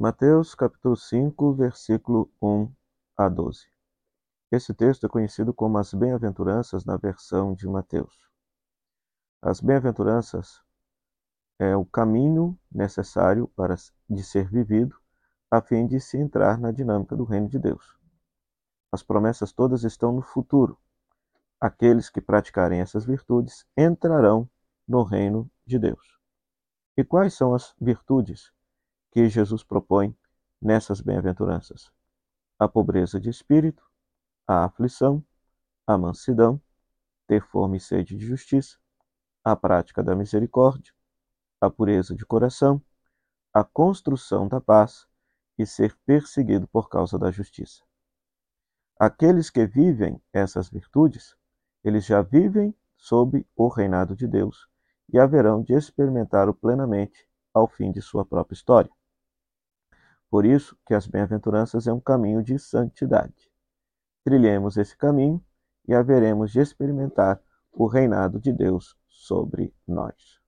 Mateus capítulo 5, versículo 1 a 12. Esse texto é conhecido como as bem-aventuranças na versão de Mateus. As bem-aventuranças é o caminho necessário para de ser vivido a fim de se entrar na dinâmica do reino de Deus. As promessas todas estão no futuro. Aqueles que praticarem essas virtudes entrarão no reino de Deus. E quais são as virtudes que Jesus propõe nessas bem-aventuranças: a pobreza de espírito, a aflição, a mansidão, ter fome e sede de justiça, a prática da misericórdia, a pureza de coração, a construção da paz e ser perseguido por causa da justiça. Aqueles que vivem essas virtudes, eles já vivem sob o reinado de Deus e haverão de experimentá-lo plenamente ao fim de sua própria história. Por isso que as bem-aventuranças é um caminho de santidade. Trilhemos esse caminho e haveremos de experimentar o reinado de Deus sobre nós.